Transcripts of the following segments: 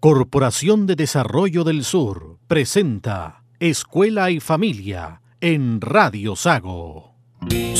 Corporación de Desarrollo del Sur presenta Escuela y Familia en Radio Sago.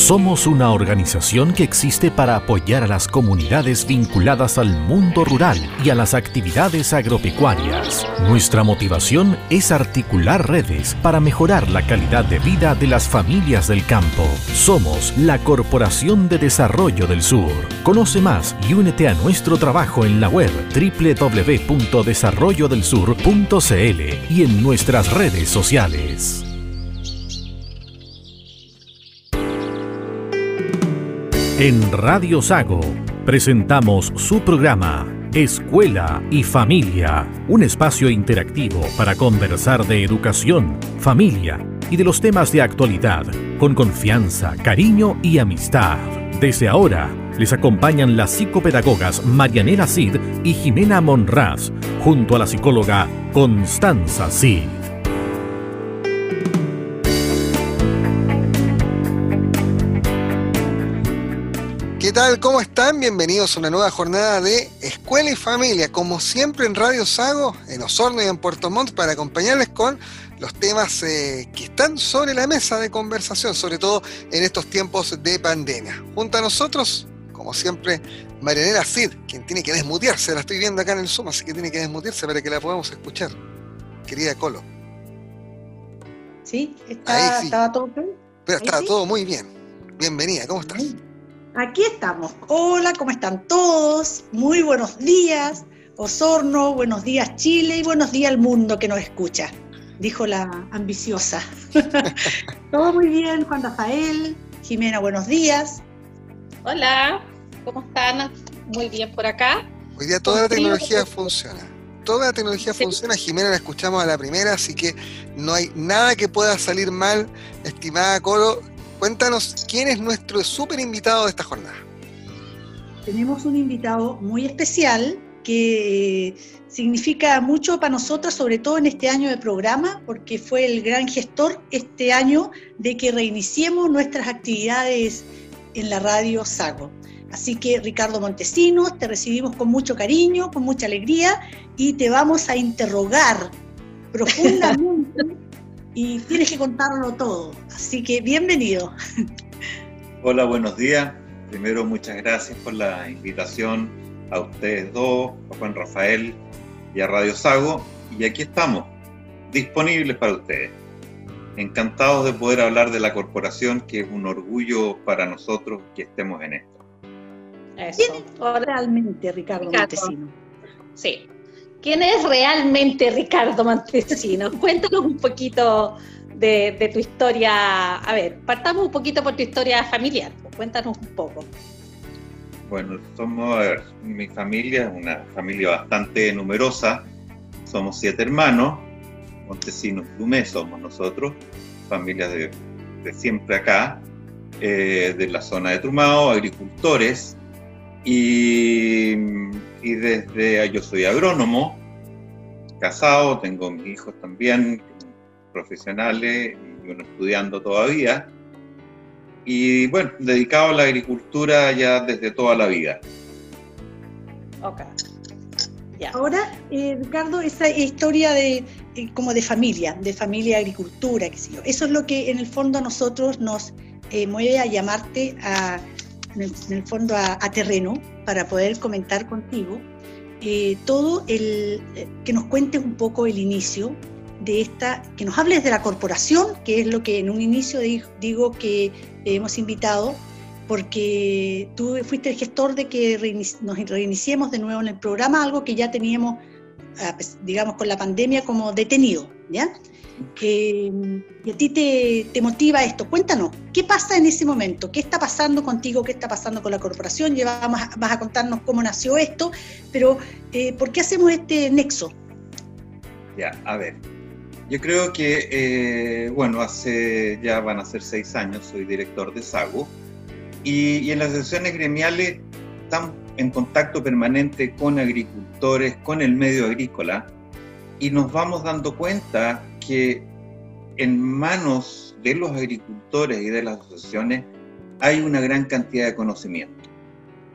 Somos una organización que existe para apoyar a las comunidades vinculadas al mundo rural y a las actividades agropecuarias. Nuestra motivación es articular redes para mejorar la calidad de vida de las familias del campo. Somos la Corporación de Desarrollo del Sur. Conoce más y únete a nuestro trabajo en la web www.desarrollodelsur.cl y en nuestras redes sociales. En Radio Sago presentamos su programa Escuela y Familia, un espacio interactivo para conversar de educación, familia y de los temas de actualidad con confianza, cariño y amistad. Desde ahora les acompañan las psicopedagogas Marianela Cid y Jimena Monraz, junto a la psicóloga Constanza Cid. ¿Qué tal? ¿Cómo están? Bienvenidos a una nueva jornada de Escuela y Familia, como siempre en Radio Sago, en Osorno y en Puerto Montt, para acompañarles con los temas eh, que están sobre la mesa de conversación, sobre todo en estos tiempos de pandemia. Junto a nosotros, como siempre, Marianela Cid, quien tiene que desmutearse, la estoy viendo acá en el Zoom, así que tiene que desmutearse para que la podamos escuchar. Querida Colo. Sí, está, estaba todo bien. Pero estaba todo muy bien. Bienvenida, ¿cómo estás? Aquí estamos. Hola, ¿cómo están todos? Muy buenos días, Osorno, buenos días Chile y buenos días al mundo que nos escucha, dijo la ambiciosa. Todo muy bien, Juan Rafael, Jimena, buenos días. Hola, ¿cómo están? Muy bien por acá. Hoy día toda la tecnología funciona. Toda la tecnología funciona. Jimena la escuchamos a la primera, así que no hay nada que pueda salir mal, estimada Colo. Cuéntanos quién es nuestro súper invitado de esta jornada. Tenemos un invitado muy especial que significa mucho para nosotras, sobre todo en este año de programa, porque fue el gran gestor este año de que reiniciemos nuestras actividades en la radio Sago. Así que Ricardo Montesinos, te recibimos con mucho cariño, con mucha alegría y te vamos a interrogar profundamente y tienes que contarlo todo. Así que bienvenido. Hola, buenos días. Primero, muchas gracias por la invitación a ustedes dos, a Juan Rafael y a Radio Sago. Y aquí estamos, disponibles para ustedes. Encantados de poder hablar de la corporación, que es un orgullo para nosotros que estemos en esto. Eso. ¿Quién es realmente Ricardo, Ricardo. Montesino? Sí, ¿Quién es realmente Ricardo Montesinos? Cuéntanos un poquito de, tu historia. A ver, partamos un poquito por tu historia familiar. Cuéntanos un poco. Bueno, somos, ver, mi familia es una familia bastante numerosa. Somos siete hermanos. Montesinos Dumé somos nosotros, familia de, siempre acá, eh, de la zona de Trumao, agricultores. Y y desde yo soy agrónomo, casado, tengo mis hijos también, profesionales y uno estudiando todavía. Y bueno, dedicado a la agricultura ya desde toda la vida. Ok. Ahora, eh, Ricardo, esa historia de eh, como de familia, de familia agricultura, qué sé yo. Eso es lo que en el fondo a nosotros nos eh, mueve a llamarte a, en el, fondo a, terreno para poder comentar contigo eh, todo el eh, que nos cuentes un poco el inicio de esta, que nos hables de la corporación, que es lo que en un inicio digo que hemos invitado, porque tú fuiste el gestor de que nos reiniciemos de nuevo en el programa, algo que ya teníamos, ah, pues, digamos, con la pandemia como detenido, ¿ya? Y a ti te, motiva esto. Cuéntanos, ¿qué pasa en ese momento? ¿Qué está pasando contigo? ¿Qué está pasando con la corporación? Ya vas a contarnos cómo nació esto, pero eh, ¿por qué hacemos este nexo? Ya, a ver. Yo creo que, eh, bueno, hace ya van a ser seis años, soy director de SAGO, y, y en las sesiones gremiales estamos en contacto permanente con agricultores, con el medio agrícola, y nos vamos dando cuenta que en manos de los agricultores y de las asociaciones hay una gran cantidad de conocimiento.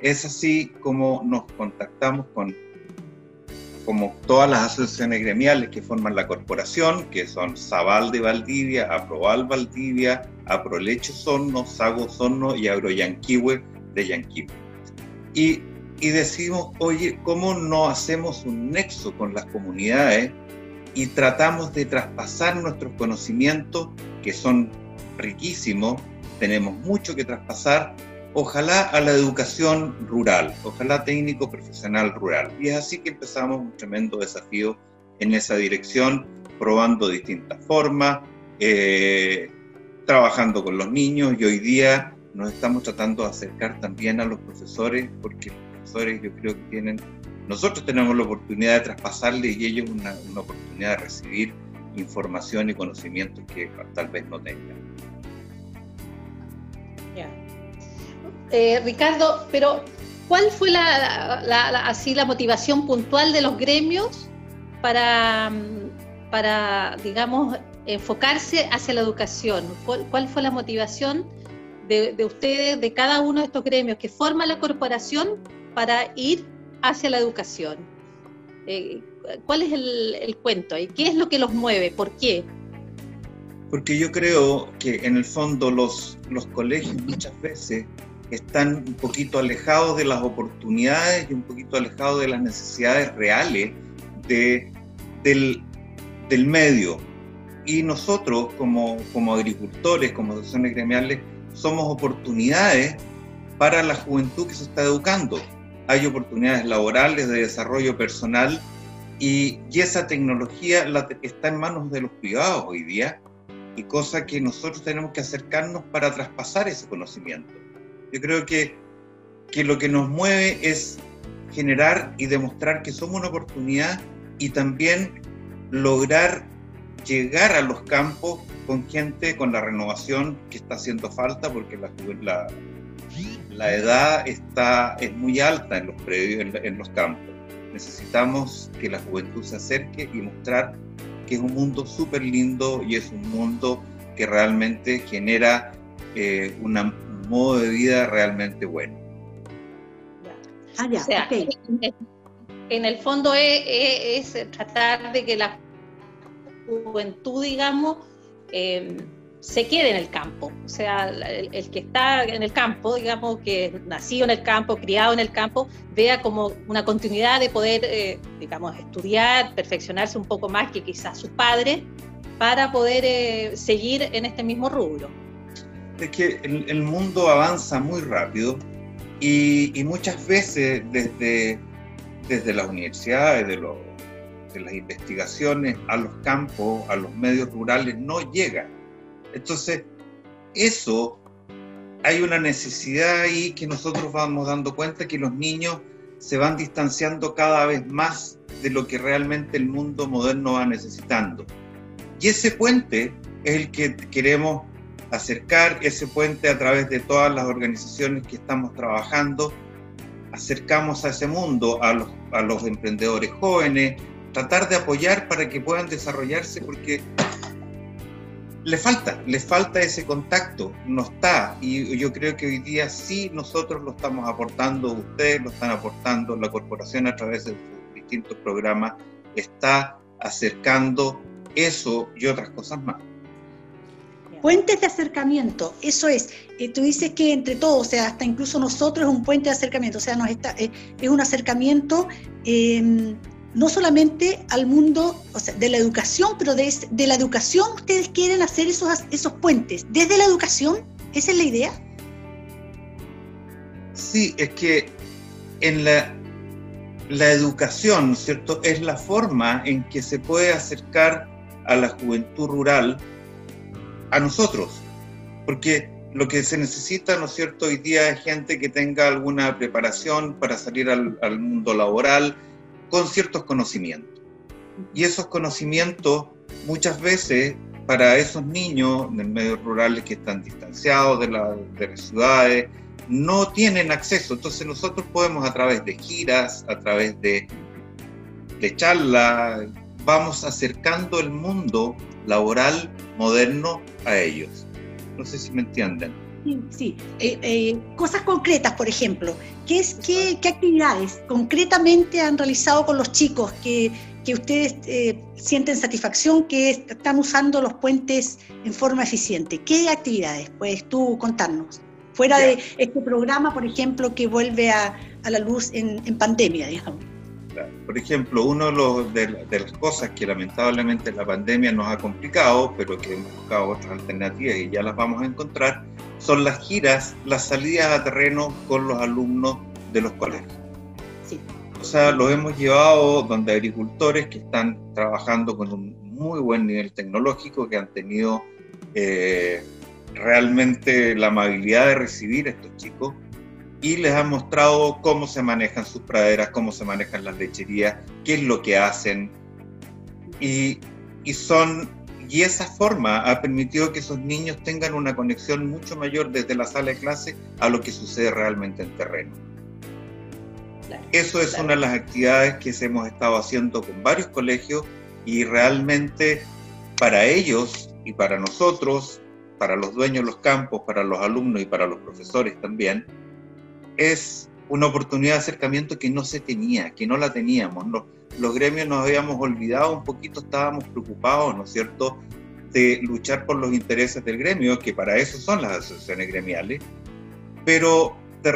Es así como nos contactamos con como todas las asociaciones gremiales que forman la corporación, que son Sabal de Valdivia, Aproval Valdivia, Aprolecho Sorno, Sago Sorno y Agroyanquihue de Yanquihue. Y, y decimos, oye, ¿cómo no hacemos un nexo con las comunidades y tratamos de traspasar nuestros conocimientos, que son riquísimos, tenemos mucho que traspasar, ojalá a la educación rural, ojalá técnico profesional rural. Y es así que empezamos un tremendo desafío en esa dirección, probando distintas formas, eh, trabajando con los niños y hoy día nos estamos tratando de acercar también a los profesores, porque los profesores yo creo que tienen, nosotros tenemos la oportunidad de traspasarles y ellos una, una oportunidad de recibir información y conocimientos que tal vez no tengan. Eh, Ricardo, pero ¿cuál fue la, así la motivación puntual de los gremios para, para digamos, enfocarse hacia la educación? ¿Cuál, fue la motivación de, ustedes, de cada uno de estos gremios que forma la corporación para ir hacia la educación? Eh, ¿Cuál es el, cuento y qué es lo que los mueve? ¿Por qué? Porque yo creo que en el fondo los, los colegios muchas veces están un poquito alejados de las oportunidades y un poquito alejados de las necesidades reales de, del, del medio. Y nosotros como, como agricultores, como asociaciones gremiales, somos oportunidades para la juventud que se está educando. Hay oportunidades laborales de desarrollo personal y, y esa tecnología la, está en manos de los privados hoy día y cosa que nosotros tenemos que acercarnos para traspasar ese conocimiento. Yo creo que, que lo que nos mueve es generar y demostrar que somos una oportunidad y también lograr llegar a los campos con gente con la renovación que está haciendo falta porque la, la, la edad está, es muy alta en los predios, en, en, los campos. Necesitamos que la juventud se acerque y mostrar que es un mundo súper lindo y es un mundo que realmente genera eh, una, modo de vida realmente bueno. Ah, ya. O sea, en el fondo es, tratar de que la juventud, digamos, em, se quede en el campo. O sea, el, que está en el campo, digamos, que nacido en el campo, criado en el campo, vea como una continuidad de poder, eh, digamos, estudiar, perfeccionarse un poco más que quizás su padre, para poder eh, seguir en este mismo rubro es que el, mundo avanza muy rápido y, muchas veces desde, desde las universidades, de, de las investigaciones a los campos, a los medios rurales, no llega. Entonces, eso hay una necesidad ahí que nosotros vamos dando cuenta que los niños se van distanciando cada vez más de lo que realmente el mundo moderno va necesitando. Y ese puente es el que queremos acercar ese puente a través de todas las organizaciones que estamos trabajando, acercamos a ese mundo a los, a los emprendedores jóvenes, tratar de apoyar para que puedan desarrollarse porque le falta, le falta ese contacto, no está, y yo creo que hoy día sí nosotros lo estamos aportando, ustedes lo están aportando, la corporación a través de sus distintos programas está acercando eso y otras cosas más. Puentes de acercamiento, eso es, eh, tú dices que entre todos, o sea, hasta incluso nosotros es un puente de acercamiento, o sea, eh, es un acercamiento em, no solamente al mundo de la educación, pero de, de, la educación ustedes quieren hacer esos, esos puentes, desde la educación, ¿esa es la idea? Sí, es que en la, la educación, ¿cierto? Es la forma en que se puede acercar a la juventud rural a nosotros, porque lo que se necesita, ¿no es cierto?, hoy día es gente que tenga alguna preparación para salir al, mundo laboral con ciertos conocimientos. Y esos conocimientos muchas veces para esos niños de medios rurales que están distanciados de, la, las ciudades, no tienen acceso. Entonces nosotros podemos a través de giras, a través de, de charlas, vamos acercando el mundo laboral moderno a ellos. No sé si me entienden. Sí, sí. Eh, eh, cosas concretas, por ejemplo. ¿Qué, es, qué, qué, actividades concretamente han realizado con los chicos que, que ustedes eh, sienten satisfacción que están usando los puentes en forma eficiente? ¿Qué actividades puedes tú contarnos? Fuera de este programa, por ejemplo, que vuelve a, a la luz en, en pandemia, digamos. Por ejemplo, una de, de, las cosas que lamentablemente la pandemia nos ha complicado, pero que hemos buscado otras alternativas y ya las vamos a encontrar, son las giras, las salidas a terreno con los alumnos de los colegios. Sí. O sea, los hemos llevado donde agricultores que están trabajando con un muy buen nivel tecnológico, que han tenido eh, realmente la amabilidad de recibir a estos chicos y les han mostrado cómo se manejan sus praderas, cómo se manejan las lecherías, qué es lo que hacen. Y, y, son, y esa forma ha permitido que esos niños tengan una conexión mucho mayor desde la sala de clase a lo que sucede realmente en terreno. Eso es una de las actividades que hemos estado haciendo con varios colegios y realmente para ellos y para nosotros, para los dueños de los campos, para los alumnos y para los profesores también, es una oportunidad de acercamiento que no se tenía, que no la teníamos. Los, gremios nos habíamos olvidado un poquito, estábamos preocupados, ¿no es cierto?, de luchar por los intereses del gremio, que para eso son las asociaciones gremiales, pero de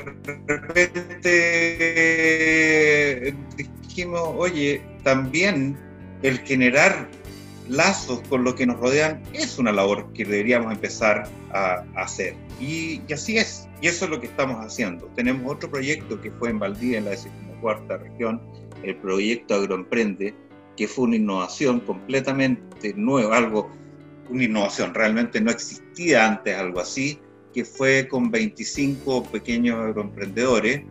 repente dijimos, oye, también el generar lazos con lo que nos rodean es una labor que deberíamos empezar a, hacer. Y, así es, y eso es lo que estamos haciendo. Tenemos otro proyecto que fue en Valdivia, en la decimocuarta región, el proyecto Agroemprende, que fue una innovación completamente nueva, algo, una innovación, realmente no existía antes algo así, que fue con 25 pequeños agroemprendedores,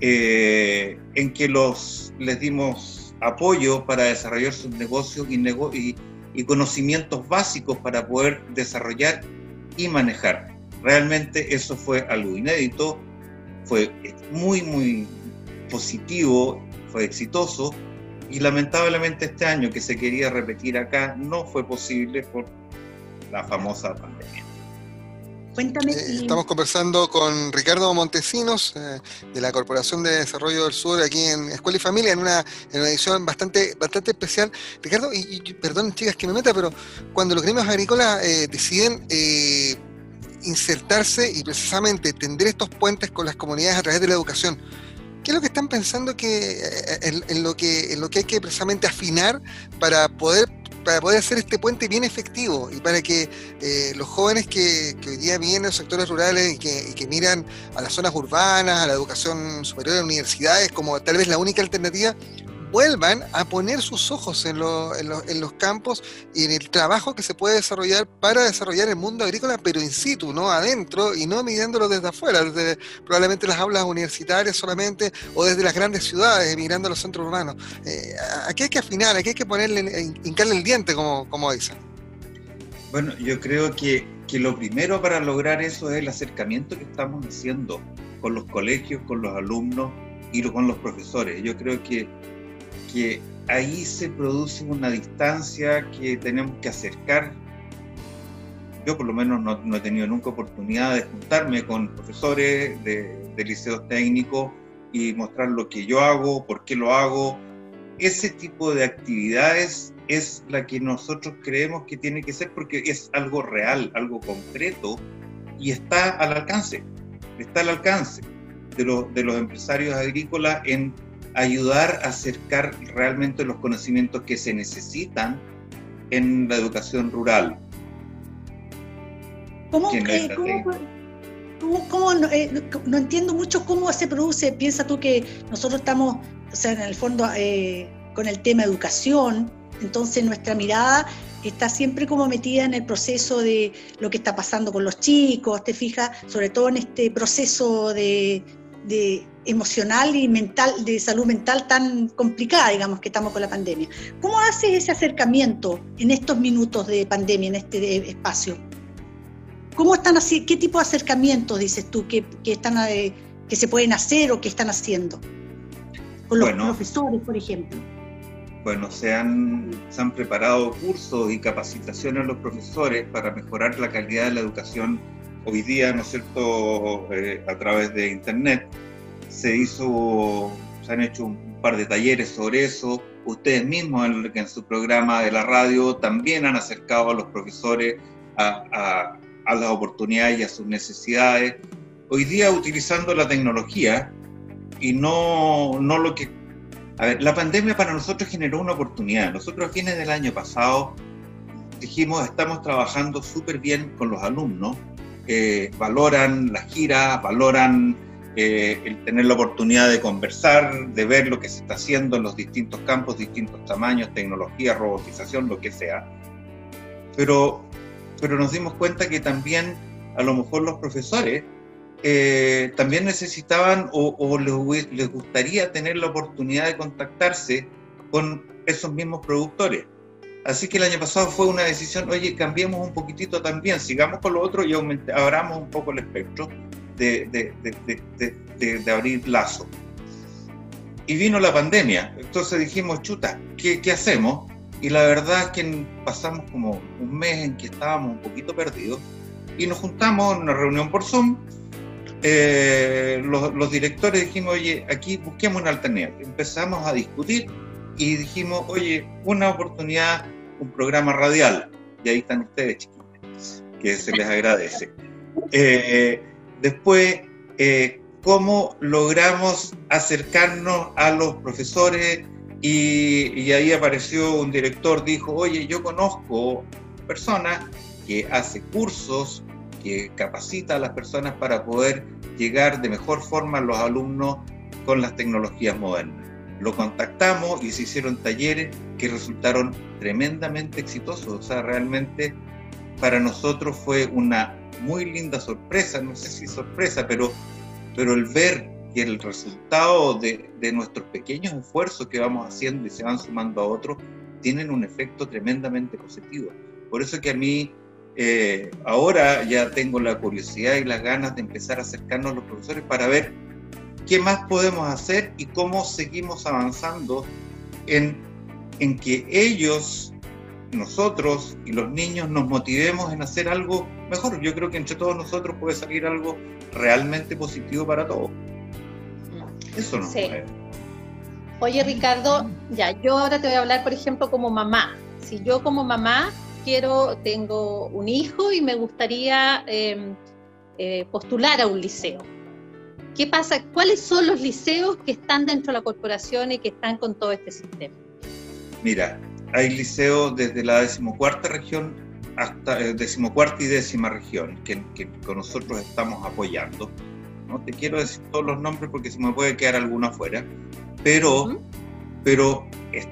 eh, en que los, les dimos apoyo para desarrollar sus negocios y, y, conocimientos básicos para poder desarrollar y manejar. Realmente eso fue algo inédito, fue muy, muy positivo, fue exitoso y lamentablemente este año que se quería repetir acá no fue posible por la famosa pandemia. Cuéntame. Eh, estamos conversando con Ricardo Montesinos eh, de la Corporación de Desarrollo del Sur aquí en Escuela y Familia en una, en una edición bastante, bastante especial. Ricardo, y, perdón chicas que me meta, pero cuando los gremios agrícolas eh, deciden insertarse y precisamente tender estos puentes con las comunidades a través de la educación, ¿qué es lo que están pensando que, en, lo que, en lo que hay que precisamente afinar para poder para poder hacer este puente bien efectivo y para que eh, los jóvenes que, hoy día vienen en los sectores rurales y que, miran a las zonas urbanas, a la educación superior, a universidades como tal vez la única alternativa, vuelvan a poner sus ojos en, en, los campos y en el trabajo que se puede desarrollar para desarrollar el mundo agrícola, pero in situ, no adentro y no midiéndolo desde afuera, desde probablemente las aulas universitarias solamente o desde las grandes ciudades, mirando los centros urbanos. Eh, aquí hay que afinar, aquí hay que ponerle, hincarle el diente, como, como dicen. Bueno, yo creo que, que lo primero para lograr eso es el acercamiento que estamos haciendo con los colegios, con los alumnos y con los profesores. Yo creo que que ahí se produce una distancia que tenemos que acercar. Yo por lo menos no, he tenido nunca oportunidad de juntarme con profesores de, de liceos técnicos y mostrar lo que yo hago, por qué lo hago. Ese tipo de actividades es la que nosotros creemos que tiene que ser porque es algo real, algo concreto y está al alcance, está al alcance de, de los empresarios agrícolas en ayudar a acercar realmente los conocimientos que se necesitan en la educación rural. ¿Cómo, eh, cómo, eh, no, entiendo mucho cómo se produce? Piensa tú que nosotros estamos, o sea, en el fondo, eh, con el tema educación, entonces nuestra mirada está siempre como metida en el proceso de lo que está pasando con los chicos, te fijas, sobre todo en este proceso de, de emocional y mental, de salud mental tan complicada, digamos, que estamos con la pandemia. ¿Cómo haces ese acercamiento en estos minutos de pandemia, en este espacio? ¿Cómo están así, qué tipo de acercamientos dices tú que, están, eh, que se pueden hacer o que están haciendo? Con los profesores, por ejemplo. Bueno, se han, se han preparado cursos y capacitaciones a los profesores para mejorar la calidad de la educación hoy día, ¿no es cierto?, eh, a través de Internet, se hizo, se han hecho un par de talleres sobre eso. Ustedes mismos en, en su programa de la radio también han acercado a los profesores a, a, a las oportunidades y a sus necesidades. Hoy día utilizando la tecnología y no, no lo que... A ver, la pandemia para nosotros generó una oportunidad. Nosotros a fines del año pasado dijimos, estamos trabajando súper bien con los alumnos, eh, valoran las giras, valoran eh, el tener la oportunidad de conversar, de ver lo que se está haciendo en los distintos campos, distintos tamaños, tecnología, robotización, lo que sea. Pero, pero nos dimos cuenta que también a lo mejor los profesores eh, también necesitaban o, o les, les, gustaría tener la oportunidad de contactarse con esos mismos productores. Así que el año pasado fue una decisión, oye, cambiemos un poquitito también, sigamos con lo otro y abramos un poco el espectro de, de, abrir lazo. Y vino la pandemia, entonces dijimos, chuta, ¿qué, ¿qué hacemos? Y la verdad es que pasamos como un mes en que estábamos un poquito perdidos y nos juntamos en una reunión por Zoom eh, los, los, directores dijimos, oye, aquí busquemos una alternativa. Empezamos a discutir y dijimos, oye, una oportunidad, un programa radial. Y ahí están ustedes, chiquillos, que se les agradece. Eh, después, eh, cómo logramos acercarnos a los profesores y, y, ahí apareció un director, dijo, oye, yo conozco personas que hace cursos que capacita a las personas para poder llegar de mejor forma a los alumnos con las tecnologías modernas. Lo contactamos y se hicieron talleres que resultaron tremendamente exitosos. O sea, realmente para nosotros fue una muy linda sorpresa, no sé si sorpresa, pero, pero el ver que el resultado de, de nuestros pequeños esfuerzos que vamos haciendo y se van sumando a otros tienen un efecto tremendamente positivo. Por eso que a mí eh, ahora ya tengo la curiosidad y las ganas de empezar a acercarnos a los profesores para ver qué más podemos hacer y cómo seguimos avanzando en, en que ellos, nosotros y los niños nos motivemos en hacer algo mejor. Yo creo que entre todos nosotros puede salir algo realmente positivo para todos. Eso no. Sí. Oye, Ricardo, ya, yo ahora te voy a hablar, por ejemplo, como mamá. Si yo como mamá quiero, tengo un hijo y me gustaría eh, eh, postular a un liceo. ¿Qué pasa? ¿Cuáles son los liceos que están dentro de la corporación y que están con todo este sistema? Mira, hay liceos desde la decimocuarta región hasta eh, decimocuarta y décima región que, que, con nosotros estamos apoyando. No te quiero decir todos los nombres porque se me puede quedar alguno afuera, pero, uh -huh. pero es,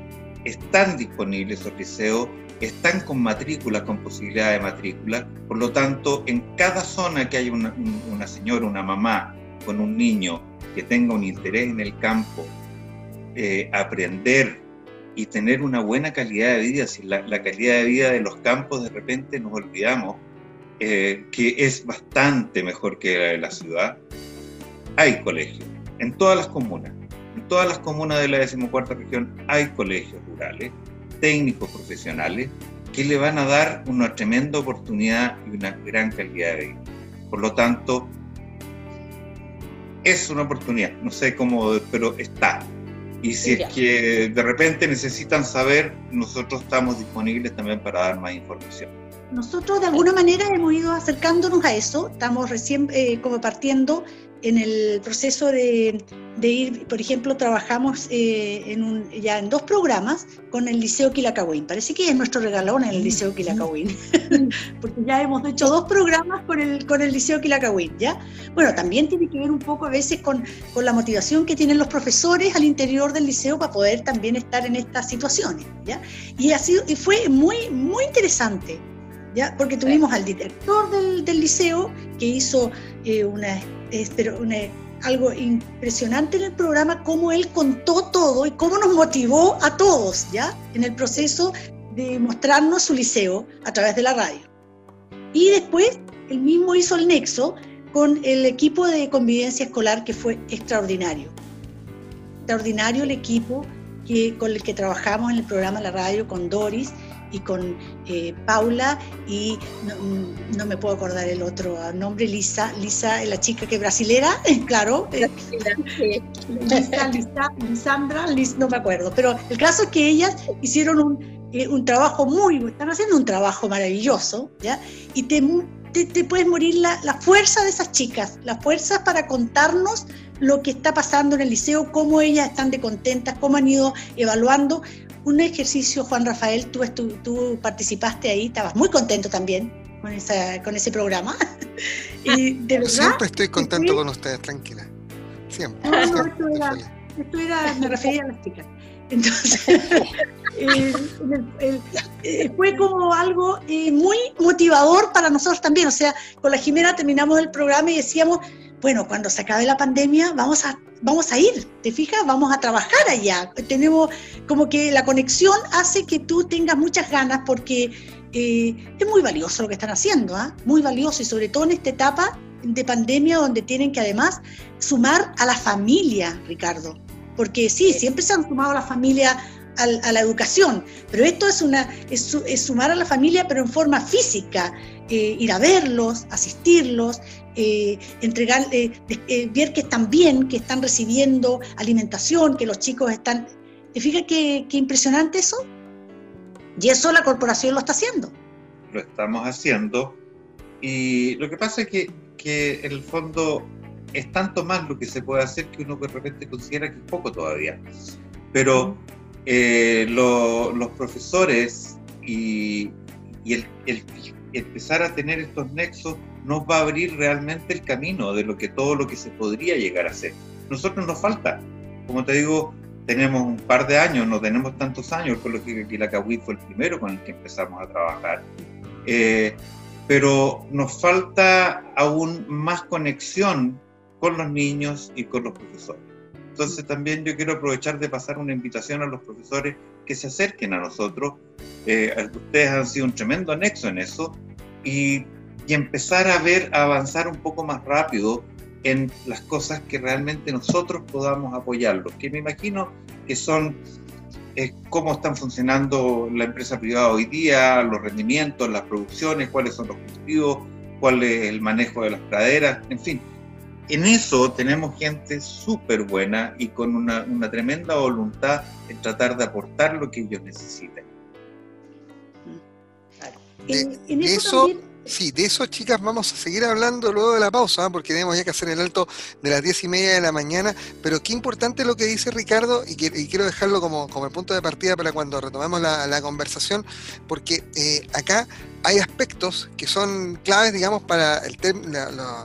están disponibles esos liceos están con matrícula, con posibilidad de matrícula. Por lo tanto, en cada zona que hay una, una, señora, una mamá con un niño que tenga un interés en el campo, eh, aprender y tener una buena calidad de vida, si la, calidad de vida de los campos de repente nos olvidamos eh, que es bastante mejor que la de la ciudad, hay colegios en todas las comunas. En todas las comunas de la decimocuarta región hay colegios rurales técnicos profesionales que le van a dar una tremenda oportunidad y una gran calidad de vida. Por lo tanto, es una oportunidad, no sé cómo, pero está. Y si es que de repente necesitan saber, nosotros estamos disponibles también para dar más información. Nosotros de alguna manera hemos ido acercándonos a eso, estamos recién eh, como partiendo en el proceso de, de ir, por ejemplo, trabajamos eh, en un, ya en dos programas con el Liceo Quilacagüín. Parece que es nuestro regalón en el Liceo Quilacagüín, porque ya hemos hecho dos programas con el, con el Liceo Quilacagüín, ¿ya? Bueno, también tiene que ver un poco a veces con, con la motivación que tienen los profesores al interior del liceo para poder también estar en estas situaciones, ¿ya? Y, ha sido, y fue muy, muy interesante, ¿ya? Porque tuvimos al director del, del liceo que hizo eh, una es, pero algo impresionante en el programa, cómo él contó todo y cómo nos motivó a todos, ¿ya? En el proceso de mostrarnos su liceo a través de la radio. Y después, él mismo hizo el nexo con el equipo de convivencia escolar que fue extraordinario. Extraordinario el equipo que, con el que trabajamos en el programa La Radio con Doris y con eh, Paula y mm, no, me puedo acordar el otro nombre, Lisa, Lisa, la chica que es brasilera, claro. Lisa, Lisa, Lisandra, no me acuerdo, pero el caso es que ellas hicieron un, un trabajo muy, están haciendo un trabajo maravilloso, ¿ya? Y te te, puedes morir la, la, fuerza de esas chicas, la fuerza para contarnos lo que está pasando en el liceo, cómo ellas están de contentas, cómo han ido evaluando. Un ejercicio, Juan Rafael, tú, tú, participaste ahí, estabas muy contento también con, esa, con ese programa. y de verdad, siempre estoy contento con ustedes, tranquila. Siempre. No, no, esto, era, esto era, me refería a las chicas. Entonces, eh, eh, fue como algo eh, muy motivador para nosotros también. O sea, con la Jimena terminamos el programa y decíamos, bueno, cuando se acabe la pandemia vamos a, vamos a ir, ¿te fijas? Vamos a trabajar allá. Tenemos como que la conexión hace que tú tengas muchas ganas porque es muy valioso lo que están haciendo, ¿ah? muy valioso y sobre todo en esta etapa de pandemia donde tienen que además sumar a la familia, Ricardo porque sí, siempre se han sumado a la familia a, la educación, pero esto es, una, es, sumar a la familia, pero en forma física, eh, ir a verlos, asistirlos, eh, entregar, eh, ver que están bien, que están recibiendo alimentación, que los chicos están... ¿Te fijas qué, qué impresionante eso? Y eso la corporación lo está haciendo. Lo estamos haciendo. Y lo que pasa es que, que en el fondo es tanto más lo que se puede hacer que uno de repente considera que es poco todavía. Pero eh, los profesores y, el, empezar a tener estos nexos nos va a abrir realmente el camino de lo que todo lo que se podría llegar a hacer. Nosotros nos falta, como te digo, tenemos un par de años, no tenemos tantos años, por lo que Quilacagüí fue el primero con el que empezamos a trabajar. Eh, pero nos falta aún más conexión con los niños y con los profesores. Entonces también yo quiero aprovechar de pasar una invitación a los profesores que se acerquen a nosotros. Eh, ustedes han sido un tremendo anexo en eso y, y, empezar a ver, a avanzar un poco más rápido en las cosas que realmente nosotros podamos apoyarlos, que me imagino que son eh, cómo están funcionando la empresa privada hoy día, los rendimientos, las producciones, cuáles son los cultivos, cuál es el manejo de las praderas, en fin, en eso tenemos gente súper buena y con una, tremenda voluntad en tratar de aportar lo que ellos necesiten. De, eso, sí, de eso, chicas, vamos a seguir hablando luego de la pausa, ¿ah? porque tenemos ya que hacer el alto de las diez y media de la mañana. Pero qué importante lo que dice Ricardo, y, quiero dejarlo como, el punto de partida para cuando retomemos la, conversación, porque eh, acá hay aspectos que son claves, digamos, para el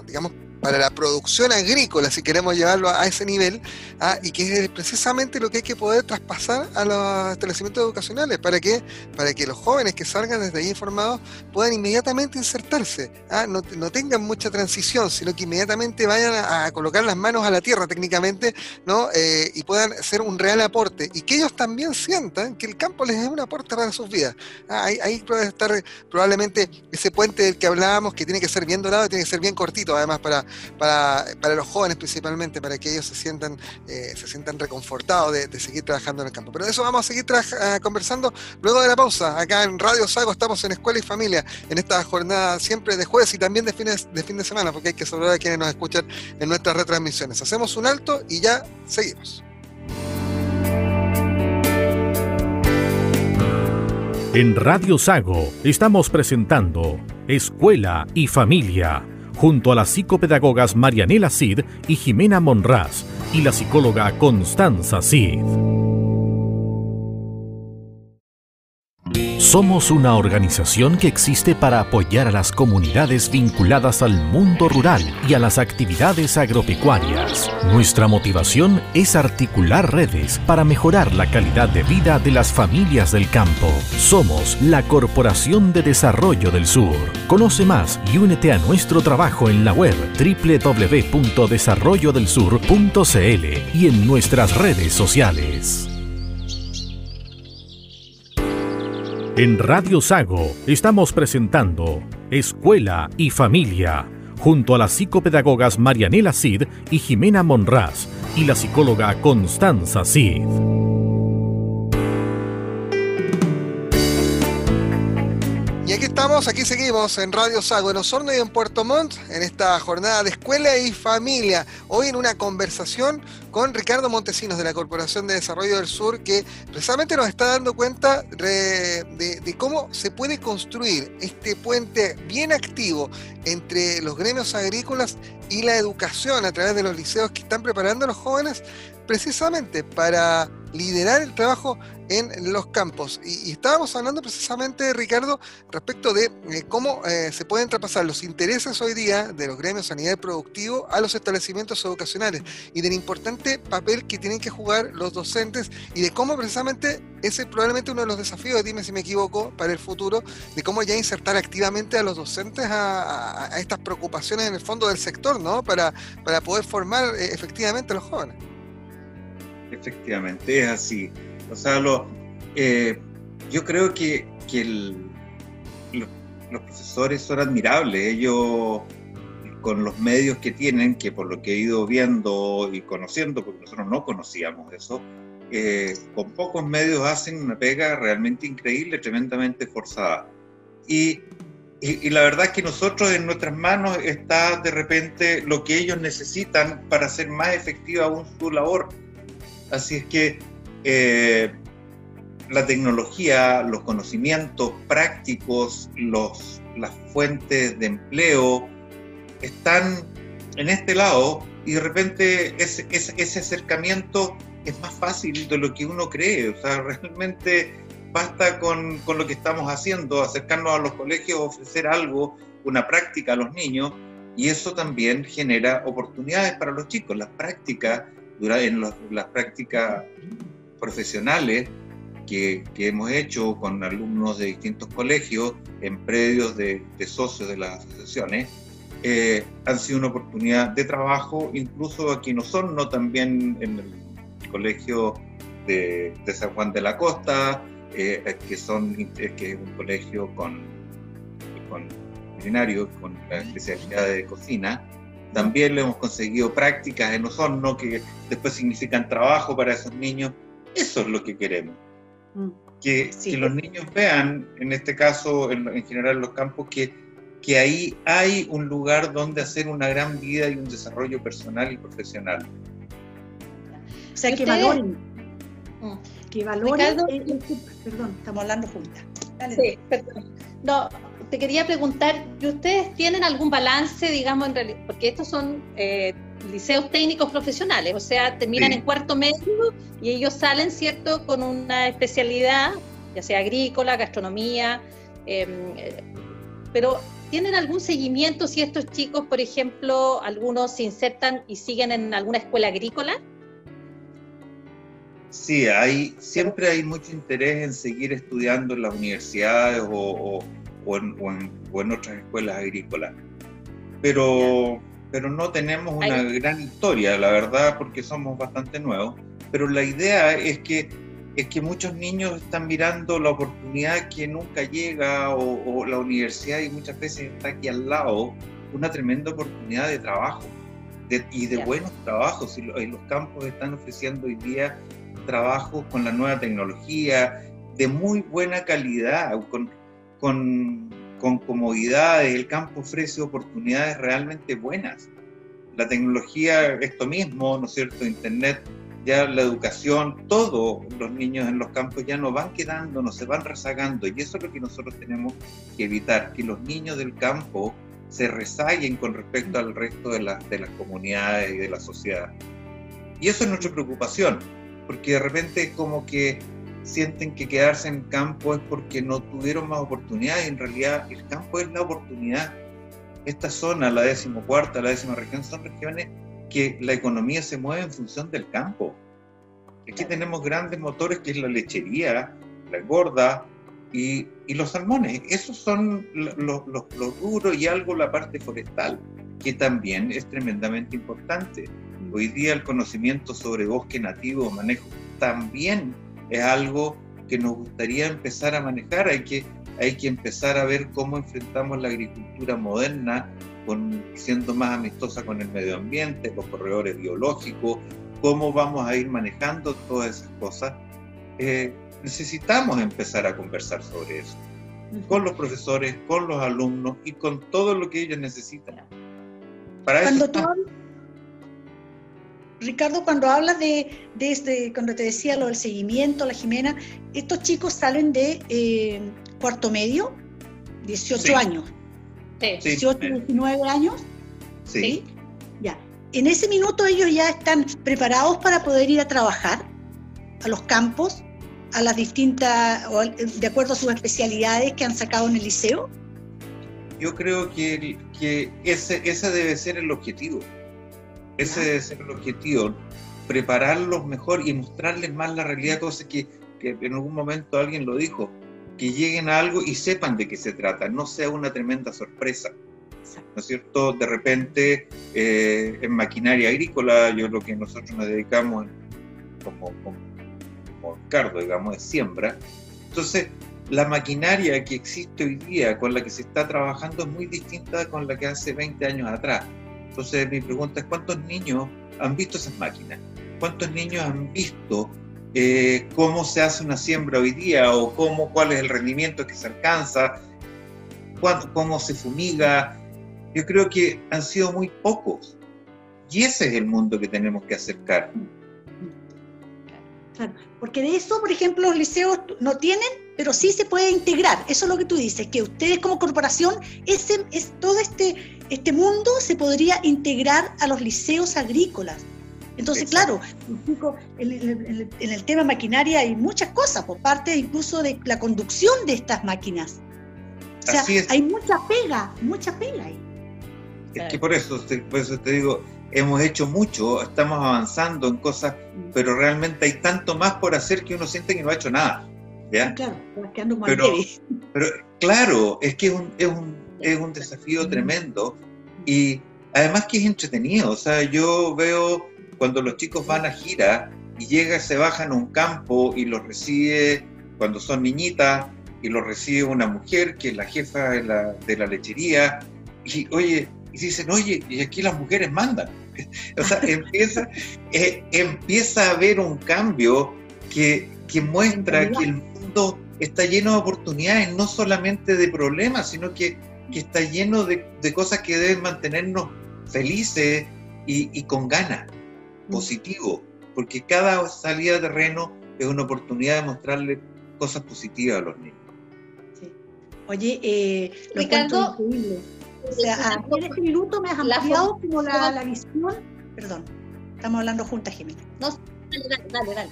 digamos, para la producción agrícola, si queremos llevarlo a ese nivel, ¿ah? y que es precisamente lo que hay que poder traspasar a los establecimientos educacionales. ¿Para qué? Para que los jóvenes que salgan desde ahí informados puedan inmediatamente insertarse, ¿ah? no, no, tengan mucha transición, sino que inmediatamente vayan a, colocar las manos a la tierra técnicamente ¿no? Eh, y puedan hacer un real aporte. Y que ellos también sientan que el campo les es un aporte para sus vidas. ¿ah? Ahí, ahí, puede estar probablemente ese puente del que hablábamos, que tiene que ser bien dorado tiene que ser bien cortito, además, para para, para los jóvenes principalmente, para que ellos se sientan, eh, se sientan reconfortados de, seguir trabajando en el campo. Pero de eso vamos a seguir eh, conversando luego de la pausa. Acá en Radio Sago estamos en Escuela y Familia, en esta jornada siempre de jueves y también de, fines, de fin de semana, porque hay que saludar a quienes nos escuchan en nuestras retransmisiones. Hacemos un alto y ya seguimos. En Radio Sago estamos presentando Escuela y Familia junto a las psicopedagogas Marianela Cid y Jimena Monraz y la psicóloga Constanza Cid. Somos una organización que existe para apoyar a las comunidades vinculadas al mundo rural y a las actividades agropecuarias. Nuestra motivación es articular redes para mejorar la calidad de vida de las familias del campo. Somos la Corporación de Desarrollo del Sur. Conoce más y únete a nuestro trabajo en la web www.desarrollodelsur.cl y en nuestras redes sociales. En Radio Sago estamos presentando Escuela y Familia, junto a las psicopedagogas Marianela Cid y Jimena Monraz y la psicóloga Constanza Cid. Estamos, aquí seguimos en Radio Sago, en Osorno y en Puerto Montt, en esta jornada de escuela y familia. Hoy en una conversación con Ricardo Montesinos de la Corporación de Desarrollo del Sur, que precisamente nos está dando cuenta de, de cómo se puede construir este puente bien activo entre los gremios agrícolas y la educación a través de los liceos que están preparando a los jóvenes precisamente para liderar el trabajo en los campos. Y, estábamos hablando precisamente, Ricardo, respecto de eh, cómo eh, se pueden traspasar los intereses hoy día de los gremios a nivel productivo a los establecimientos educacionales y del importante papel que tienen que jugar los docentes y de cómo precisamente ese es probablemente uno de los desafíos, dime si me equivoco, para el futuro, de cómo ya insertar activamente a los docentes a, estas preocupaciones en el fondo del sector, ¿no? Para, para poder formar eh, efectivamente a los jóvenes. Efectivamente, es así. O sea, lo, eh, yo creo que, los profesores son admirables. Ellos, con los medios que tienen, que por lo que he ido viendo y conociendo, porque nosotros no conocíamos eso, eh, con pocos medios hacen una pega realmente increíble, tremendamente forzada. Y, y, la verdad es que nosotros en nuestras manos está de repente lo que ellos necesitan para hacer más efectiva aún su labor. Así es que eh, la tecnología, los conocimientos prácticos, los, las fuentes de empleo están en este lado y de repente ese, ese, acercamiento es más fácil de lo que uno cree. O sea, realmente basta con, con, lo que estamos haciendo, acercarnos a los colegios, ofrecer algo, una práctica a los niños, y eso también genera oportunidades para los chicos. Las prácticas, en las prácticas profesionales que, hemos hecho con alumnos de distintos colegios en predios de, socios de las asociaciones, eh, han sido una oportunidad de trabajo, incluso aquí no son, no también en el colegio de, San Juan de la Costa, eh, que, son, que es un colegio con, con culinario, con la especialidad de cocina. También le hemos conseguido prácticas en Osorno que después significan trabajo para esos niños eso es lo que queremos. Mm. Que, los niños vean, en este caso, en, general en los campos, que, que ahí hay un lugar donde hacer una gran vida y un desarrollo personal y profesional. O sea, que valoren. Mm. Que valoren. perdón, estamos hablando juntas. Sí, perdón. No, te quería preguntar, ¿ustedes tienen algún balance, digamos, en realidad? Porque estos son eh, liceos técnicos profesionales, o sea, terminan en cuarto medio y ellos salen, ¿cierto?, con una especialidad, ya sea agrícola, gastronomía, em, pero ¿tienen algún seguimiento si estos chicos, por ejemplo, algunos se insertan y siguen en alguna escuela agrícola? Sí, hay, siempre hay mucho interés en seguir estudiando en las universidades o, en, otras escuelas agrícolas. Pero pero no tenemos una gran historia, la verdad, porque somos bastante nuevos. Pero la idea es que, es que muchos niños están mirando la oportunidad que nunca llega o, la universidad y muchas veces está aquí al lado, una tremenda oportunidad de trabajo y de buenos trabajos. Y, los campos están ofreciendo hoy día trabajos con la nueva tecnología, de muy buena calidad, con, con con comodidades, el campo ofrece oportunidades realmente buenas. La tecnología, esto mismo, ¿no es cierto? Internet, ya la educación, todos los niños en los campos ya no van quedando, no se van rezagando. Y eso es lo que nosotros tenemos que evitar, que los niños del campo se rezaguen con respecto al resto de, de las comunidades y de la sociedad. Y eso es nuestra preocupación, porque de repente como que sienten que quedarse en campo es porque no tuvieron más oportunidades. En realidad, el campo es la oportunidad. Esta zona, la decimocuarta, la décima región, son regiones que la economía se mueve en función del campo. Aquí tenemos grandes motores que es la lechería, la gorda y, y los salmones. Esos son los, los, los duros y algo la parte forestal, que también es tremendamente importante. Hoy día el conocimiento sobre bosque nativo, manejo, también es algo que nos gustaría empezar a manejar. Hay que, hay que empezar a ver cómo enfrentamos la agricultura moderna, con, siendo más amistosa con el medio ambiente, los corredores biológicos, cómo vamos a ir manejando todas esas cosas. Eh, necesitamos empezar a conversar sobre eso. con los profesores, con los alumnos y con todo lo que ellos necesitan. Para eso Ricardo, cuando hablas de, este, cuando te decía lo del seguimiento, la Jimena, estos chicos salen de eh, cuarto medio, 18 años. Sí. 18, 19 años. Sí. Ya. En ese minuto ellos ya están preparados para poder ir a trabajar a los campos, a las distintas, de acuerdo a sus especialidades que han sacado en el liceo. Yo creo que, que ese, ese debe ser el objetivo ese debe ser el objetivo, prepararlos mejor y mostrarles más la realidad, cosa que, que en algún momento alguien lo dijo, que lleguen a algo y sepan de qué se trata, no sea una tremenda sorpresa. ¿No es cierto? De repente, eh, en maquinaria agrícola, yo lo que nosotros nos dedicamos como, como, como Ricardo, digamos, es siembra. Entonces, la maquinaria que existe hoy día, con la que se está trabajando, es muy distinta con la que hace 20 años atrás. Entonces mi pregunta es, ¿cuántos niños han visto esas máquinas? ¿Cuántos niños han visto eh, cómo se hace una siembra hoy día o cómo, cuál es el rendimiento que se alcanza? ¿Cómo se fumiga? Yo creo que han sido muy pocos. Y ese es el mundo que tenemos que acercar. Porque de eso, por ejemplo, los liceos no tienen, pero sí se puede integrar. Eso es lo que tú dices, que ustedes como corporación, ese, es todo este este mundo se podría integrar a los liceos agrícolas. Entonces, claro, en, el, tema maquinaria hay muchas cosas, por parte incluso de la conducción de estas máquinas. O sea, hay mucha pega, mucha pega ahí. Es que por eso, por eso te digo, hemos hecho mucho, estamos avanzando en cosas, mm. pero realmente hay tanto más por hacer que uno siente que no ha hecho nada. ¿ya? Claro, quedando pero, pero claro, es que es un, es un es un desafío tremendo y además que es entretenido. O sea, yo veo cuando los chicos van a gira y llegan, se bajan a un campo y los recibe cuando son niñitas y los recibe una mujer que es la jefa de la, de la lechería y oye, y dicen, oye, y aquí las mujeres mandan. o sea, empieza, eh, empieza a haber un cambio que, que muestra que el mundo está lleno de oportunidades, no solamente de problemas, sino que que está lleno de, cosas que deben mantenernos felices y, con ganas, mm. positivo, porque cada salida de terreno es una oportunidad de mostrarle cosas positivas a los niños. Oye, eh, Ricardo, o sea, en este minuto me has ampliado como la, visión. Perdón, estamos hablando juntas, Jimena. No, dale, dale, dale.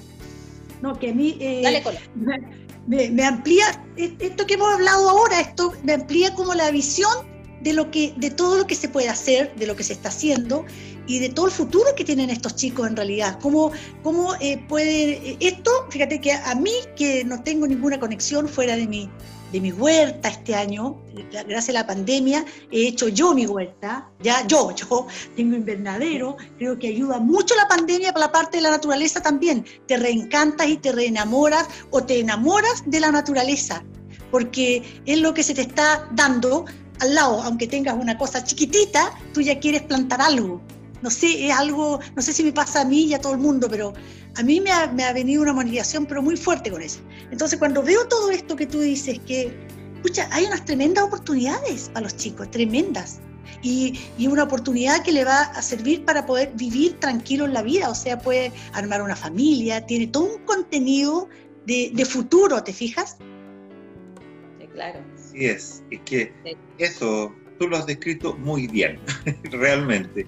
No, que a mí. Eh, dale, cola. me, amplía, esto que hemos hablado ahora, esto me amplía como la visión de, lo que, de todo lo que se puede hacer, de lo que se está haciendo y de todo el futuro que tienen estos chicos en realidad. ¿Cómo, cómo eh, puede esto, fíjate que a mí que no tengo ninguna conexión fuera de mi, de mi huerta este año, gracias a la pandemia, he hecho yo mi huerta, ya yo, yo tengo invernadero, creo que ayuda mucho la pandemia para la parte de la naturaleza también, te reencantas y te reenamoras o te enamoras de la naturaleza, porque es lo que se te está dando al lado, aunque tengas una cosa chiquitita, tú ya quieres plantar algo. No sé, es algo, no sé si me pasa a mí y a todo el mundo, pero a mí me ha, venido una motivación, pero muy fuerte con eso. Entonces, cuando veo todo esto que tú dices, que, escucha, hay unas tremendas oportunidades para los chicos, tremendas. Y, una oportunidad que le va a servir para poder vivir tranquilo en la vida, o sea, puede armar una familia, tiene todo un contenido de, futuro, ¿te fijas? Sí, claro. Sí es, es que eso tú lo has descrito muy bien, realmente.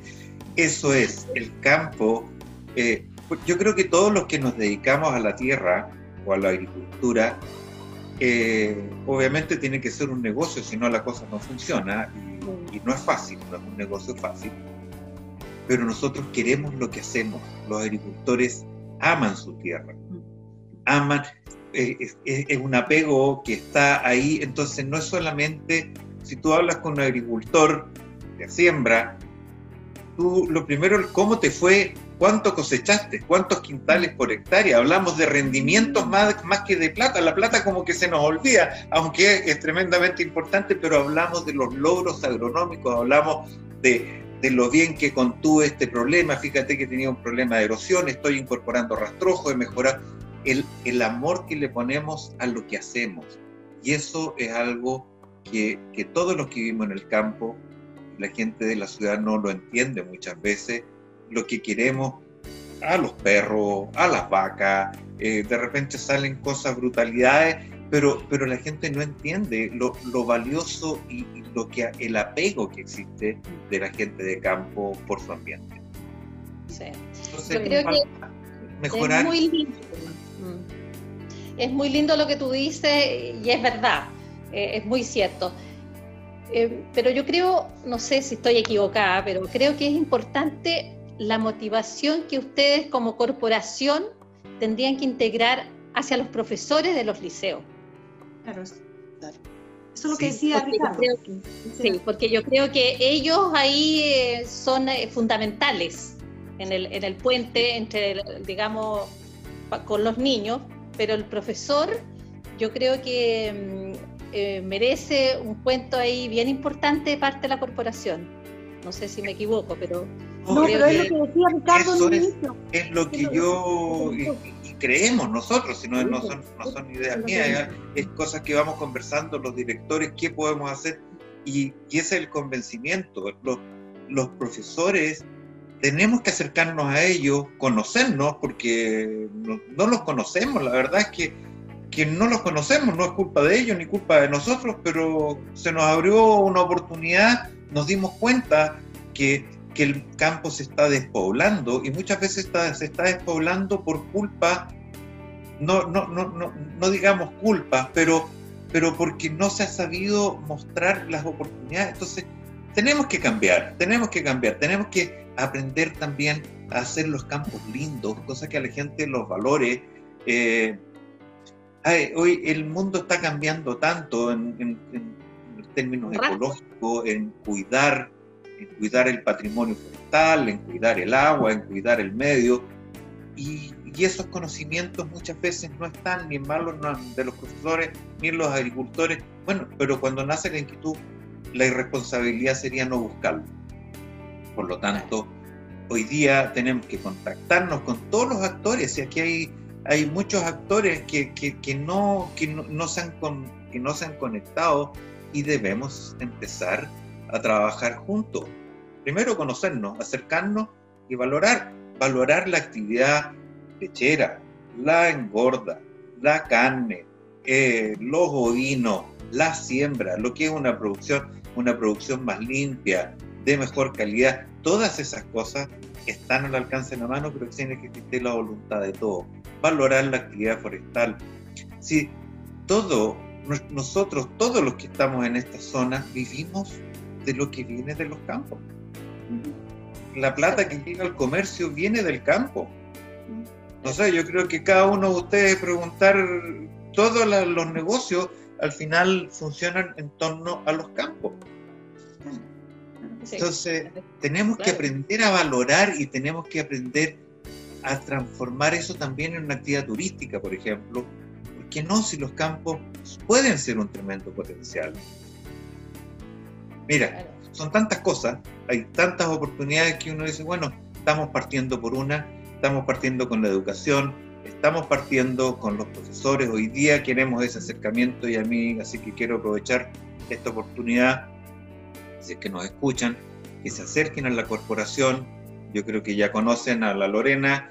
Eso es, el campo eh, yo creo que todos los que nos dedicamos a la tierra o a la agricultura, eh, obviamente tiene que ser un negocio, si no la cosa no funciona y, no es fácil, no es un negocio fácil. Pero nosotros queremos lo que hacemos. Los agricultores aman su tierra, aman, eh, es, un apego que está ahí, entonces no es solamente, si tú hablas con un agricultor de siembra, tú lo primero, ¿cómo te fue ¿Cuánto cosechaste? ¿Cuántos quintales por hectárea? Hablamos de rendimientos más, más que de plata. La plata como que se nos olvida, aunque es, tremendamente importante, pero hablamos de los logros agronómicos, hablamos de, de, lo bien que contuve este problema. Fíjate que tenía un problema de erosión, estoy incorporando rastrojo, de mejorar el, el amor que le ponemos a lo que hacemos. Y eso es algo que, que todos los que vivimos en el campo, la gente de la ciudad no lo entiende muchas veces. Lo que queremos a los perros, a las vacas, eh, de repente salen cosas, brutalidades, pero, pero la gente no entiende lo, lo valioso y, lo que el apego que existe de la gente de campo por su ambiente. Sí. Yo creo que mejorar. Es muy, lindo. Mm. es muy lindo lo que tú dices y es verdad, eh, es muy cierto. Eh, pero yo creo, no sé si estoy equivocada, pero creo que es importante la motivación que ustedes como corporación tendrían que integrar hacia los profesores de los liceos. Claro, Eso es lo que decía Ricardo. sí, porque yo creo que ellos ahí eh, son eh, fundamentales en el, en el puente entre, digamos, con los niños, pero el profesor yo creo que mm, eh, merece un cuento ahí bien importante de parte de la corporación. No sé si me equivoco, pero no, pero es lo que decía Ricardo Eso es, es, lo que yo y, creemos nosotros, si no, no, son, no son ideas mías, es cosas que vamos conversando los directores, qué podemos hacer, y, y ese es el convencimiento. Los, los profesores tenemos que acercarnos a ellos, conocernos, porque no, no, los conocemos, la verdad es que, que no los conocemos, no es culpa de ellos ni culpa de nosotros, pero se nos abrió una oportunidad, nos dimos cuenta que que el campo se está despoblando y muchas veces está, se está despoblando por culpa, no, no, no, no, no digamos culpa, pero, pero porque no se ha sabido mostrar las oportunidades. Entonces, tenemos que cambiar, tenemos que cambiar, tenemos que aprender también a hacer los campos lindos, cosas que a la gente los valore. Eh, hoy el mundo está cambiando tanto en, en términos ecológicos, en cuidar en cuidar el patrimonio forestal, en cuidar el agua, en cuidar el medio. Y, esos conocimientos muchas veces no están ni en manos de los profesores ni en los agricultores. Bueno, pero cuando nace la inquietud, la irresponsabilidad sería no buscarlo. Por lo tanto, hoy día tenemos que contactarnos con todos los actores y aquí hay, hay muchos actores que, que, no, que, no, se han que no se han conectado y debemos empezar a trabajar juntos. Primero conocernos, acercarnos y valorar, valorar la actividad lechera, la engorda, la carne, eh, los ovinos, la siembra, lo que es una producción, una producción más limpia, de mejor calidad. Todas esas cosas están al alcance de la mano, pero tiene que existir la voluntad de todos. Valorar la actividad forestal. Si todo, nosotros, todos los que estamos en esta zona, vivimos de lo que viene de los campos. La plata que llega al comercio viene del campo. No sé, yo creo que cada uno de ustedes preguntar, todos los negocios al final funcionan en torno a los campos. Entonces, tenemos que aprender a valorar y tenemos que aprender a transformar eso también en una actividad turística, por ejemplo. porque no si los campos pueden ser un tremendo potencial? Mira, son tantas cosas, hay tantas oportunidades que uno dice, bueno, estamos partiendo por una, estamos partiendo con la educación, estamos partiendo con los profesores, hoy día queremos ese acercamiento y a mí, así que quiero aprovechar esta oportunidad, si es que nos escuchan, que se acerquen a la corporación, yo creo que ya conocen a la Lorena,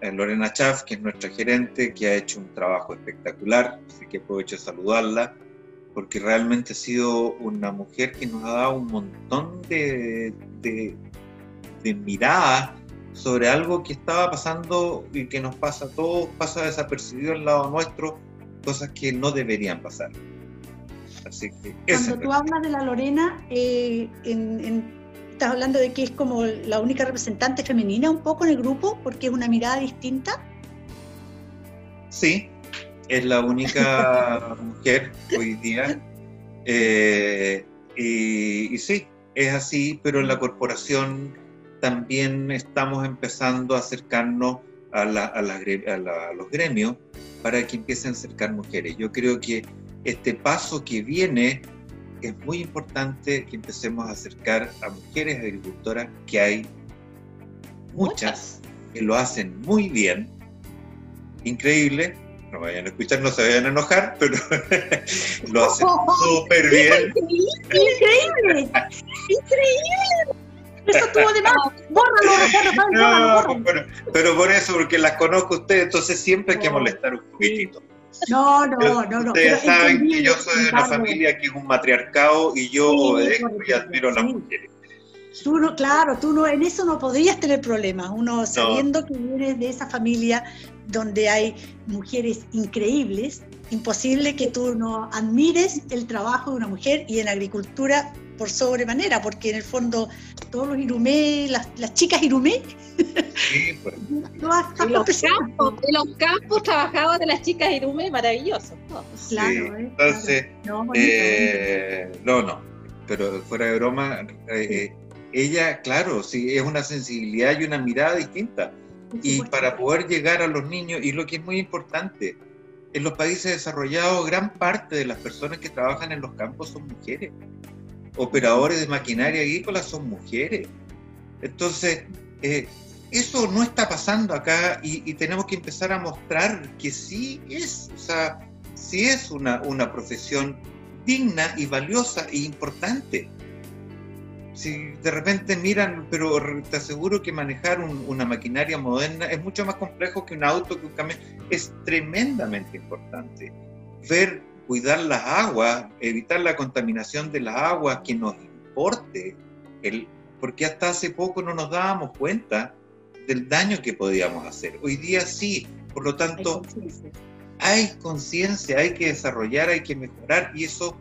Lorena Chaff, que es nuestra gerente, que ha hecho un trabajo espectacular, así que aprovecho de saludarla porque realmente ha sido una mujer que nos ha dado un montón de, de, miradas sobre algo que estaba pasando y que nos pasa a todos, pasa desapercibido al lado nuestro, cosas que no deberían pasar. Así que Cuando tú hablas de la Lorena, eh, estás hablando de que es como la única representante femenina un poco en el grupo, porque es una mirada distinta. Sí, es la única mujer hoy día. Eh, y, sí, es así, pero en la corporación también estamos empezando a acercarnos a, los gremios para que empiecen a acercar mujeres. Yo creo que este paso que viene es muy importante que empecemos a acercar a mujeres agricultoras, que hay muchas que lo hacen muy bien, increíble, no vayan a escuchar, no se vayan a enojar, pero lo hacen súper bien. Increíble, increíble. Eso estuvo de más. Bórralo, no, pero, pero, por eso, porque las conozco a ustedes, entonces siempre hay que molestar un poquitito. No, no, no, no. Ustedes saben que yo soy de una familia que es un matriarcado y yo obedezco y admiro a las mujeres. Tú no, claro, tú no, en eso no podrías tener problemas. Uno sabiendo que vienes de esa familia donde hay mujeres increíbles, imposible que tú no admires el trabajo de una mujer y en agricultura por sobremanera, porque en el fondo todos los irumé, las, las chicas irumé, sí, pues. de, los campos, de los campos trabajados de las chicas irumé, maravilloso. Claro, sí, ¿eh? entonces, no, eh, no, no, pero fuera de broma, eh, ella, claro, sí, es una sensibilidad y una mirada distinta. Y para poder llegar a los niños, y lo que es muy importante, en los países desarrollados, gran parte de las personas que trabajan en los campos son mujeres. Operadores de maquinaria agrícola son mujeres. Entonces, eh, eso no está pasando acá y, tenemos que empezar a mostrar que sí es, o sea, sí es una, una profesión digna y valiosa e importante si de repente miran, pero te aseguro que manejar una maquinaria moderna es mucho más complejo que un auto, que un camión, es tremendamente importante. Ver, cuidar las aguas, evitar la contaminación de las aguas, que nos importe, el, porque hasta hace poco no nos dábamos cuenta del daño que podíamos hacer. Hoy día sí, por lo tanto, hay conciencia, hay que desarrollar, hay que mejorar, y eso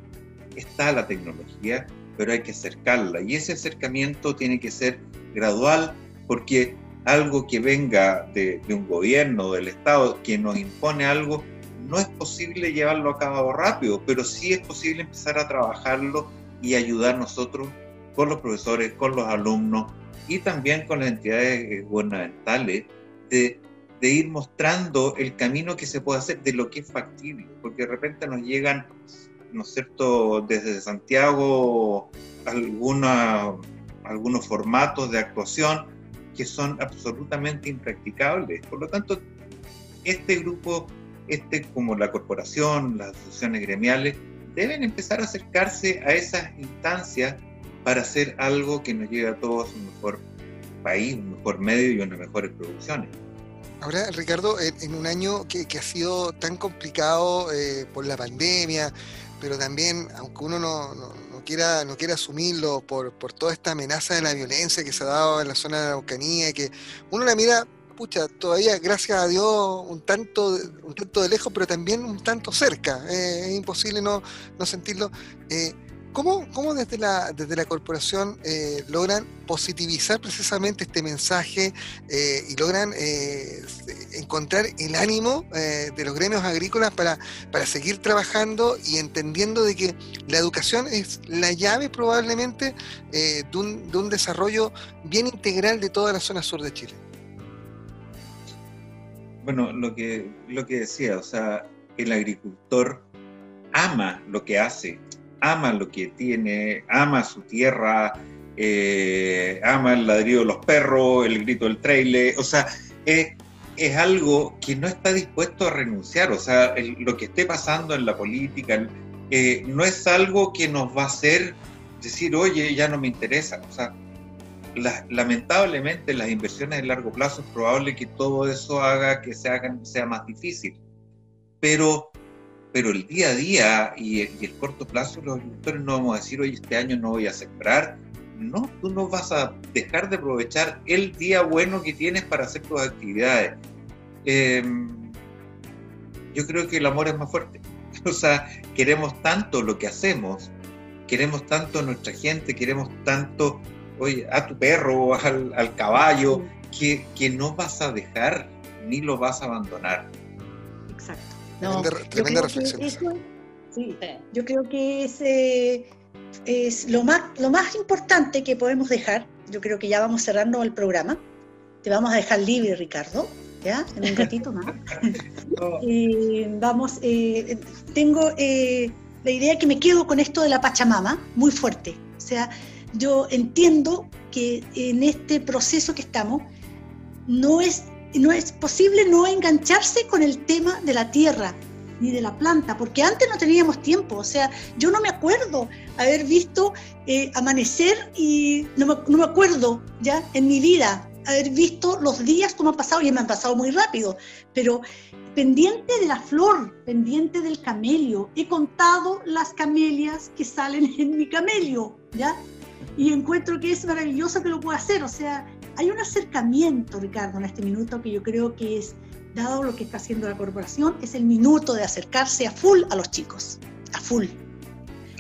está la tecnología pero hay que acercarla. Y ese acercamiento tiene que ser gradual porque algo que venga de, un gobierno, del Estado, que nos impone algo, no es posible llevarlo a cabo rápido, pero sí es posible empezar a trabajarlo y ayudar nosotros con los profesores, con los alumnos y también con las entidades eh, gubernamentales de, de ir mostrando el camino que se puede hacer, de lo que es factible, porque de repente nos llegan ¿no cierto?, desde Santiago alguna, algunos formatos de actuación que son absolutamente impracticables. Por lo tanto, este grupo, este como la corporación, las asociaciones gremiales, deben empezar a acercarse a esas instancias para hacer algo que nos lleve a todos un mejor país, un mejor medio y unas mejores producciones. Ahora, Ricardo, en, un año que, ha sido tan complicado eh, por la pandemia, pero también, aunque uno no, no, quiera, no quiera asumirlo por, por, toda esta amenaza de la violencia que se ha dado en la zona de la Araucanía, que uno la mira, pucha, todavía, gracias a Dios, un tanto, un tanto de lejos, pero también un tanto cerca. Eh, es imposible no, no sentirlo. Eh, ¿Cómo, ¿Cómo, desde, la, desde la corporación eh, logran positivizar precisamente este mensaje eh, y logran eh, encontrar el ánimo de los gremios agrícolas para, para seguir trabajando y entendiendo de que la educación es la llave probablemente de un, de, un, desarrollo bien integral de toda la zona sur de Chile? Bueno, lo que, lo que decía, o sea, el agricultor ama lo que hace, ama lo que tiene, ama su tierra, eh, ama el ladrido de los perros, el grito del trailer, o sea, es algo que no está dispuesto a renunciar, o sea, lo que esté pasando en la política eh, no es algo que nos va a hacer decir, oye, ya no me interesa, o sea, lamentablemente las inversiones de largo plazo es probable que todo eso haga que se hagan, sea más difícil, pero pero el día a día y el, corto plazo, los agricultores no vamos a decir, oye, este año no voy a sembrar. No, tú no vas a dejar de aprovechar el día bueno que tienes para hacer tus actividades. Em, yo creo que el amor es más fuerte. O sea, queremos tanto lo que hacemos, queremos tanto a nuestra gente, queremos tanto, oye, a tu perro, al, al caballo, que, que no vas a dejar ni lo vas a abandonar. Tremenda, reflexión. sí, yo creo que ese es lo más, lo más importante que podemos dejar. Yo creo que ya vamos cerrando el programa. Te vamos a dejar libre, Ricardo, ¿ya? En un ratito más. vamos, eh, tengo eh, la idea que me quedo con esto de la Pachamama muy fuerte. O sea, yo entiendo que en este proceso que estamos, no es no es posible no engancharse con el tema de la tierra ni de la planta, porque antes no teníamos tiempo, o sea, yo no me acuerdo haber visto eh, amanecer y no me, no me, acuerdo ya en mi vida haber visto los días como han pasado y me han pasado muy rápido, pero pendiente de la flor, pendiente del camelio, he contado las camelias que salen en mi camelio, ¿ya? Y encuentro que es maravilloso que lo pueda hacer, o sea, hay un acercamiento, Ricardo, en este minuto que yo creo que es, dado lo que está haciendo la corporación, es el minuto de acercarse a full a los chicos, a full.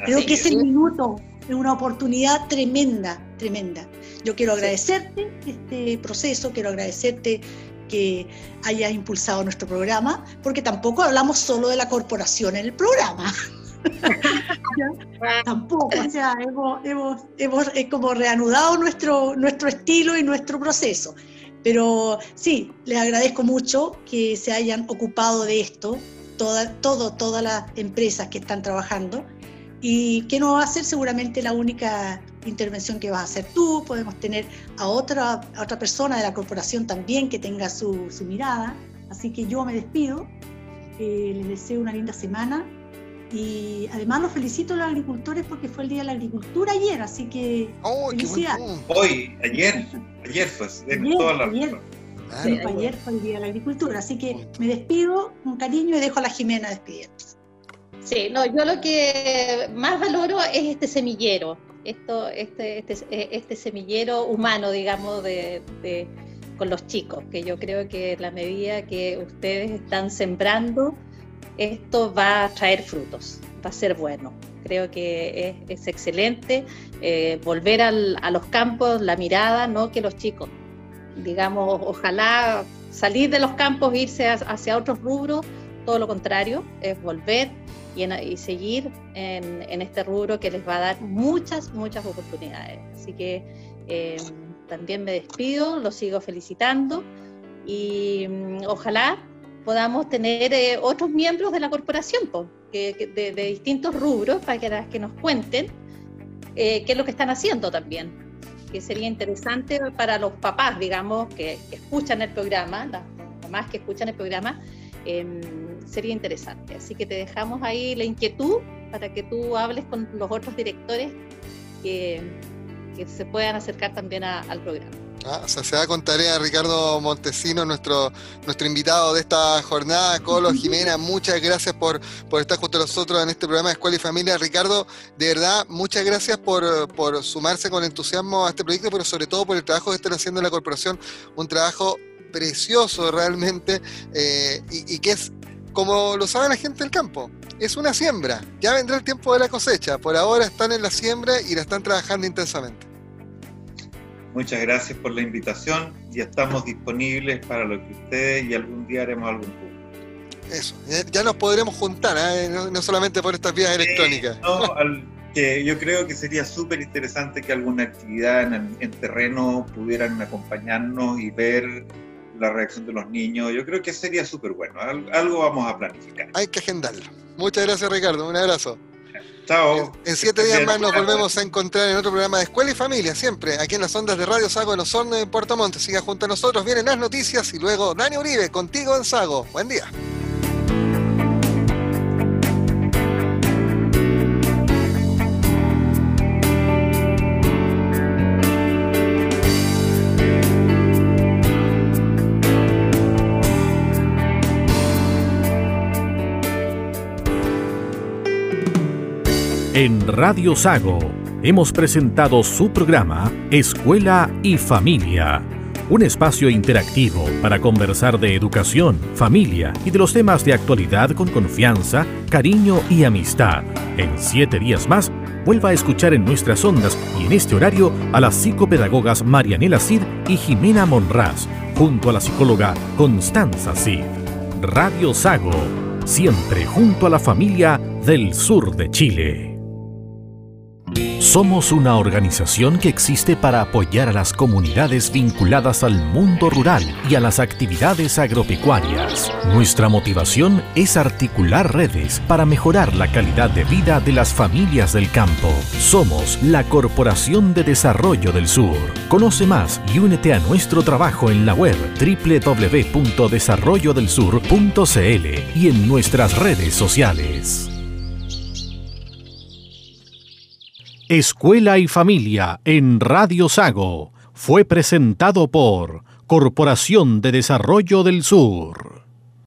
Creo que es el minuto, es una oportunidad tremenda, tremenda. Yo quiero agradecerte este proceso, quiero agradecerte que hayas impulsado nuestro programa, porque tampoco hablamos solo de la corporación en el programa. Tampoco, o sea, hemos, hemos como reanudado nuestro, estilo y nuestro proceso. Pero sí, les agradezco mucho que se hayan ocupado de esto, toda, todo, todas las empresas que están trabajando, y que no va a ser seguramente la única intervención que vas a hacer tú, podemos tener a otra, persona de la corporación también que tenga su, su mirada. Así que yo me despido, eh, les deseo una linda semana y además los felicito a los agricultores porque fue el Día de la Agricultura ayer, así que oh, Hoy, ayer, ayer fue, ayer, toda la... ayer. sí, ayer fue el Día de la Agricultura, así que me despido con cariño y dejo a la Jimena despidiéndose. Sí, no, yo lo que más valoro es este semillero, esto, este, este, este semillero humano, digamos, de, de, con los chicos, que yo creo que la medida que ustedes están sembrando, esto va a traer frutos, va a ser bueno. Creo que es, excelente eh, volver a los campos, la mirada, no que los chicos, digamos, ojalá salir de los campos, irse hacia otros rubros, todo lo contrario, es volver y, seguir en, en, este rubro que les va a dar muchas, muchas oportunidades. Así que eh, también me despido, los sigo felicitando y mm, ojalá podamos tener eh, otros miembros de la corporación que, de, distintos rubros para que, nos cuenten eh, qué es lo que están haciendo también. Que sería interesante para los papás, digamos, que, escuchan el programa, las mamás que escuchan el programa, em, sería interesante. Así que te dejamos ahí la inquietud para que tú hables con los otros directores que se puedan acercar también al programa. Ah, o sea, se da con tarea Ricardo Montesino, nuestro, nuestro invitado de esta jornada. Colo, Jimena, muchas gracias por, por estar junto a nosotros en este programa de Escuela y Familia. Ricardo, de verdad, muchas gracias por, por sumarse con entusiasmo a este proyecto, pero sobre todo por el trabajo que están haciendo en la corporación. Un trabajo precioso realmente eh, y, y que es, como lo sabe la gente del campo, es una siembra. Ya vendrá el tiempo de la cosecha. Por ahora están en la siembra y la están trabajando intensamente. Muchas gracias por la invitación y estamos disponibles para lo que ustedes y algún día haremos algún punto. Eso, ya, nos podremos juntar, ¿eh? no, solamente por estas vías electrónicas. No, que yo creo que sería súper interesante que alguna actividad en, en, terreno pudieran acompañarnos y ver la reacción de los niños. Yo creo que sería súper bueno. Algo vamos a planificar. Hay que agendarlo. Muchas gracias, Ricardo. Un abrazo. Chao. En, siete días más nos volvemos a encontrar en otro programa de Escuela y Familia, siempre aquí en las ondas de Radio Sago en Osorno en Puerto Montt. Siga junto a nosotros, vienen las noticias y luego Dani Uribe, contigo en Sago. Buen día. En Radio Sago hemos presentado su programa Escuela y Familia, un espacio interactivo para conversar de educación, familia y de los temas de actualidad con confianza, cariño y amistad. En siete días más, vuelva a escuchar en nuestras ondas y en este horario a las psicopedagogas Marianela Cid y Jimena Monraz, junto a la psicóloga Constanza Cid. Radio Sago, siempre junto a la familia del sur de Chile. Somos una organización que existe para apoyar a las comunidades vinculadas al mundo rural y a las actividades agropecuarias. Nuestra motivación es articular redes para mejorar la calidad de vida de las familias del campo. Somos la Corporación de Desarrollo del Sur. Conoce más y únete a nuestro trabajo en la web www.desarrollodelsur.cl y en nuestras redes sociales. Escuela y Familia en Radio Sago fue presentado por Corporación de Desarrollo del Sur.